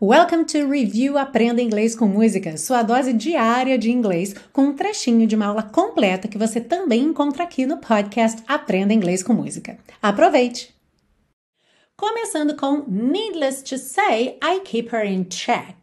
Welcome to Review Aprenda Inglês com Música, sua dose diária de inglês, com um trechinho de uma aula completa que você também encontra aqui no podcast Aprenda Inglês com Música. Aproveite! Começando com Needless to say, I keep her in check.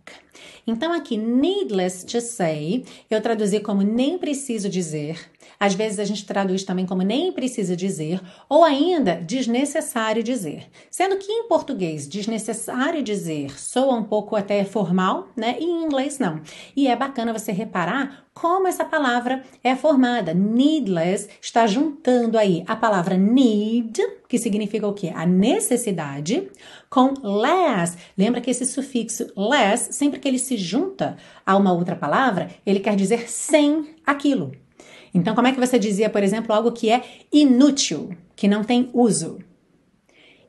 Então, aqui, needless to say, eu traduzi como nem preciso dizer. Às vezes a gente traduz também como nem precisa dizer, ou ainda desnecessário dizer. Sendo que em português, desnecessário dizer soa um pouco até formal, né? E em inglês não. E é bacana você reparar como essa palavra é formada. Needless está juntando aí a palavra need, que significa o quê? A necessidade, com less. Lembra que esse sufixo less, sempre que ele se junta a uma outra palavra, ele quer dizer sem aquilo. Então, como é que você dizia, por exemplo, algo que é inútil, que não tem uso?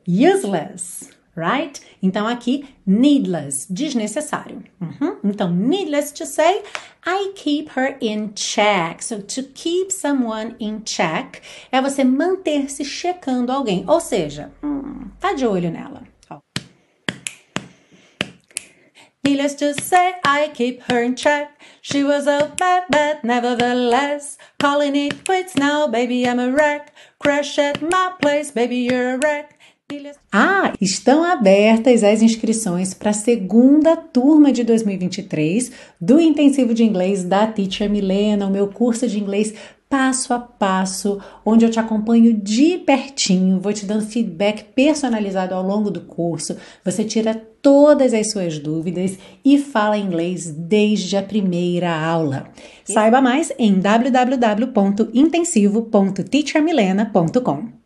Useless, right? Então, aqui, needless, desnecessário. Uhum. Então, needless to say, I keep her in check. So, to keep someone in check é você manter-se checando alguém. Ou seja, hum, tá de olho nela. Needless to say, I keep her in check. She was a bad, bad, nevertheless. Calling it quits now, baby, I'm a wreck. Crash at my place, baby, you're a wreck. Ah, estão abertas as inscrições para a segunda turma de 2023 do Intensivo de Inglês da Teacher Milena, o meu curso de inglês passo a passo, onde eu te acompanho de pertinho, vou te dando feedback personalizado ao longo do curso. Você tira todas as suas dúvidas e fala inglês desde a primeira aula. Saiba mais em www.intensivo.teachermilena.com.